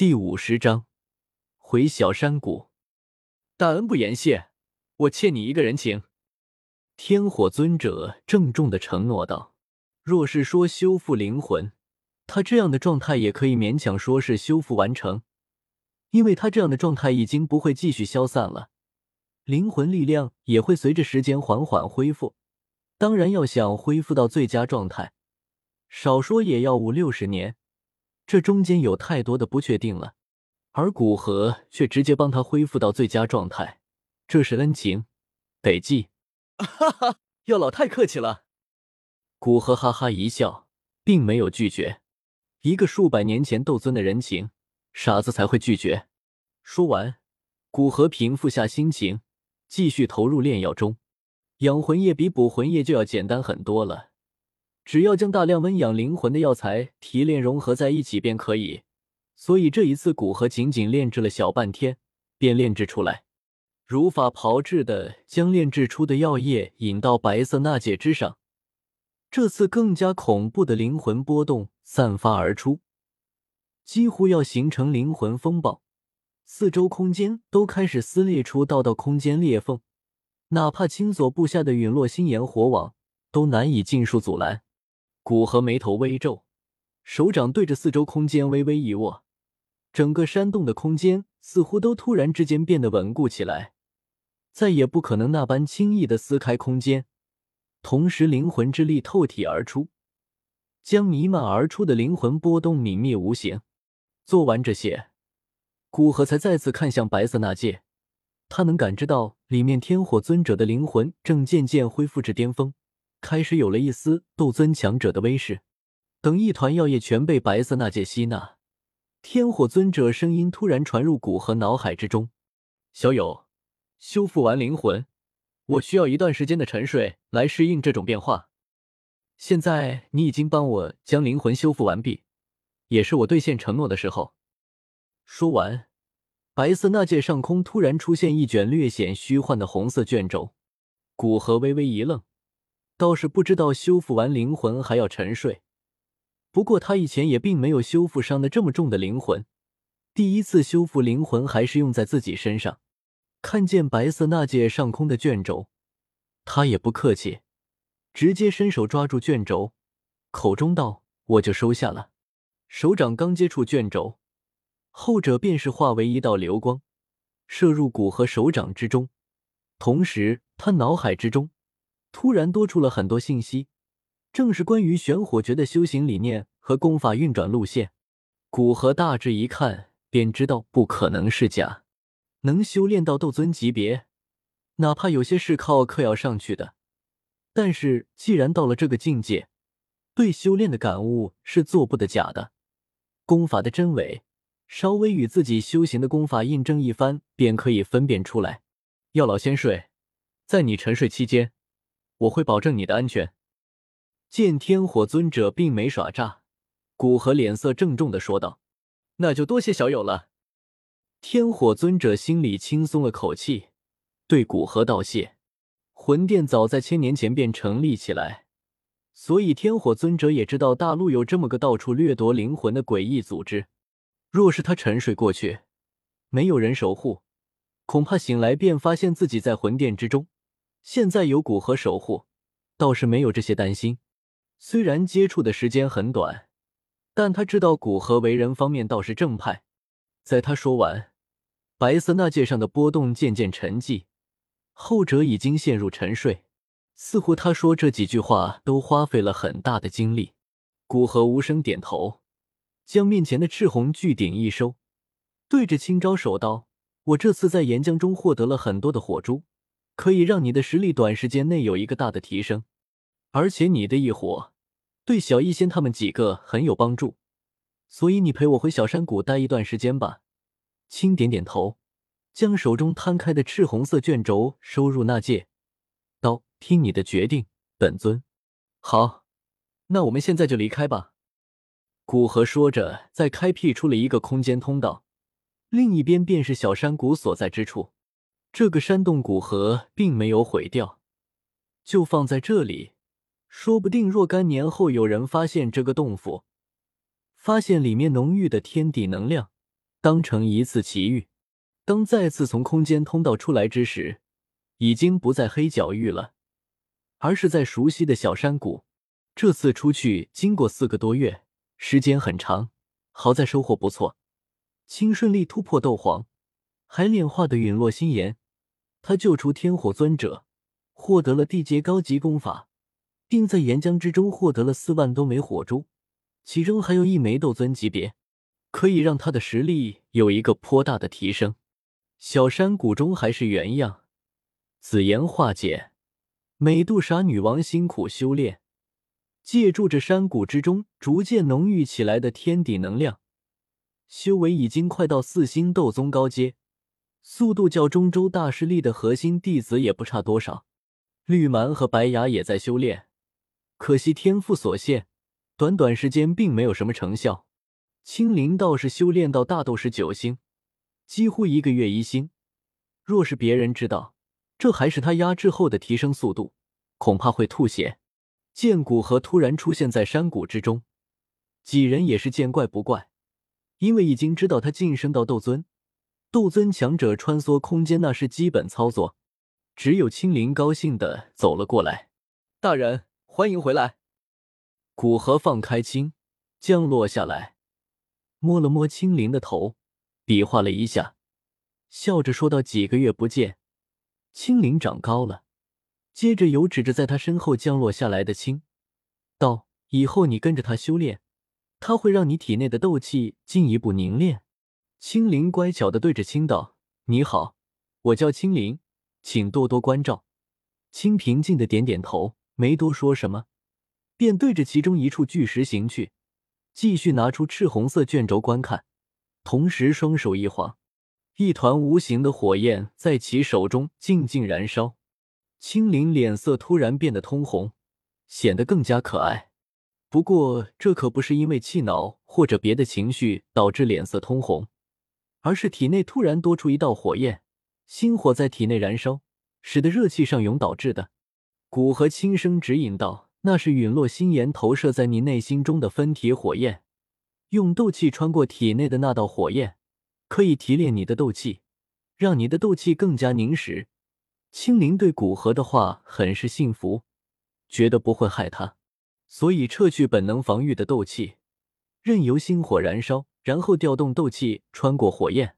第五十章，回小山谷。大恩不言谢，我欠你一个人情。天火尊者郑重的承诺道：“若是说修复灵魂，他这样的状态也可以勉强说是修复完成，因为他这样的状态已经不会继续消散了，灵魂力量也会随着时间缓缓恢复。当然，要想恢复到最佳状态，少说也要五六十年。”这中间有太多的不确定了，而古河却直接帮他恢复到最佳状态，这是恩情，得记。哈哈，药老太客气了。古河哈哈一笑，并没有拒绝。一个数百年前斗尊的人情，傻子才会拒绝。说完，古河平复下心情，继续投入炼药中。养魂液比补魂液就要简单很多了。只要将大量温养灵魂的药材提炼融合在一起便可以，所以这一次古河仅仅炼制了小半天，便炼制出来，如法炮制的将炼制出的药液引到白色纳戒之上。这次更加恐怖的灵魂波动散发而出，几乎要形成灵魂风暴，四周空间都开始撕裂出道道空间裂缝，哪怕青锁布下的陨落星炎火网都难以尽数阻拦。古河眉头微皱，手掌对着四周空间微微一握，整个山洞的空间似乎都突然之间变得稳固起来，再也不可能那般轻易的撕开空间。同时，灵魂之力透体而出，将弥漫而出的灵魂波动泯灭无形。做完这些，古河才再次看向白色那界，他能感知到里面天火尊者的灵魂正渐渐恢复至巅峰。开始有了一丝斗尊强者的威势。等一团药液全被白色那界吸纳，天火尊者声音突然传入古河脑海之中：“小友，修复完灵魂，我需要一段时间的沉睡来适应这种变化。现在你已经帮我将灵魂修复完毕，也是我兑现承诺的时候。”说完，白色那界上空突然出现一卷略显虚幻的红色卷轴。古河微微一愣。倒是不知道修复完灵魂还要沉睡，不过他以前也并没有修复伤的这么重的灵魂，第一次修复灵魂还是用在自己身上。看见白色那界上空的卷轴，他也不客气，直接伸手抓住卷轴，口中道：“我就收下了。”手掌刚接触卷轴，后者便是化为一道流光，射入骨和手掌之中，同时他脑海之中。突然多出了很多信息，正是关于玄火诀的修行理念和功法运转路线。古河大致一看，便知道不可能是假。能修炼到斗尊级别，哪怕有些是靠嗑药上去的，但是既然到了这个境界，对修炼的感悟是做不得假的。功法的真伪，稍微与自己修行的功法印证一番，便可以分辨出来。药老先睡，在你沉睡期间。我会保证你的安全。见天火尊者并没耍诈，古河脸色郑重的说道：“那就多谢小友了。”天火尊者心里轻松了口气，对古河道谢。魂殿早在千年前便成立起来，所以天火尊者也知道大陆有这么个到处掠夺灵魂的诡异组织。若是他沉睡过去，没有人守护，恐怕醒来便发现自己在魂殿之中。现在有古河守护，倒是没有这些担心。虽然接触的时间很短，但他知道古河为人方面倒是正派。在他说完，白色那界上的波动渐渐沉寂，后者已经陷入沉睡。似乎他说这几句话都花费了很大的精力。古河无声点头，将面前的赤红巨鼎一收，对着青招手道：“我这次在岩浆中获得了很多的火珠。”可以让你的实力短时间内有一个大的提升，而且你的异火对小医仙他们几个很有帮助，所以你陪我回小山谷待一段时间吧。轻点点头，将手中摊开的赤红色卷轴收入纳戒，道：“听你的决定，本尊。”好，那我们现在就离开吧。古河说着，再开辟出了一个空间通道，另一边便是小山谷所在之处。这个山洞古河并没有毁掉，就放在这里。说不定若干年后有人发现这个洞府，发现里面浓郁的天地能量，当成一次奇遇。当再次从空间通道出来之时，已经不在黑角域了，而是在熟悉的小山谷。这次出去经过四个多月，时间很长，好在收获不错。青顺利突破斗皇，还炼化的陨落心炎。他救出天火尊者，获得了地阶高级功法，并在岩浆之中获得了四万多枚火珠，其中还有一枚斗尊级别，可以让他的实力有一个颇大的提升。小山谷中还是原样，紫炎化解，美杜莎女王辛苦修炼，借助着山谷之中逐渐浓郁起来的天地能量，修为已经快到四星斗宗高阶。速度较中州大势力的核心弟子也不差多少，绿蛮和白牙也在修炼，可惜天赋所限，短短时间并没有什么成效。青灵倒是修炼到大斗士九星，几乎一个月一星。若是别人知道这还是他压制后的提升速度，恐怕会吐血。剑骨河突然出现在山谷之中，几人也是见怪不怪，因为已经知道他晋升到斗尊。斗尊强者穿梭空间，那是基本操作。只有青灵高兴的走了过来：“大人，欢迎回来。”古河放开青，降落下来，摸了摸青灵的头，比划了一下，笑着说道：“几个月不见，青灵长高了。”接着又指着在他身后降落下来的青，道：“以后你跟着他修炼，他会让你体内的斗气进一步凝练。”青灵乖巧的对着青道：“你好，我叫青灵，请多多关照。”青平静的点点头，没多说什么，便对着其中一处巨石行去，继续拿出赤红色卷轴观看，同时双手一晃，一团无形的火焰在其手中静静燃烧。青灵脸色突然变得通红，显得更加可爱。不过这可不是因为气恼或者别的情绪导致脸色通红。而是体内突然多出一道火焰，心火在体内燃烧，使得热气上涌导致的。古河轻声指引道：“那是陨落心炎投射在你内心中的分体火焰，用斗气穿过体内的那道火焰，可以提炼你的斗气，让你的斗气更加凝实。”青灵对古河的话很是信服，觉得不会害他，所以撤去本能防御的斗气，任由心火燃烧。然后调动斗气穿过火焰，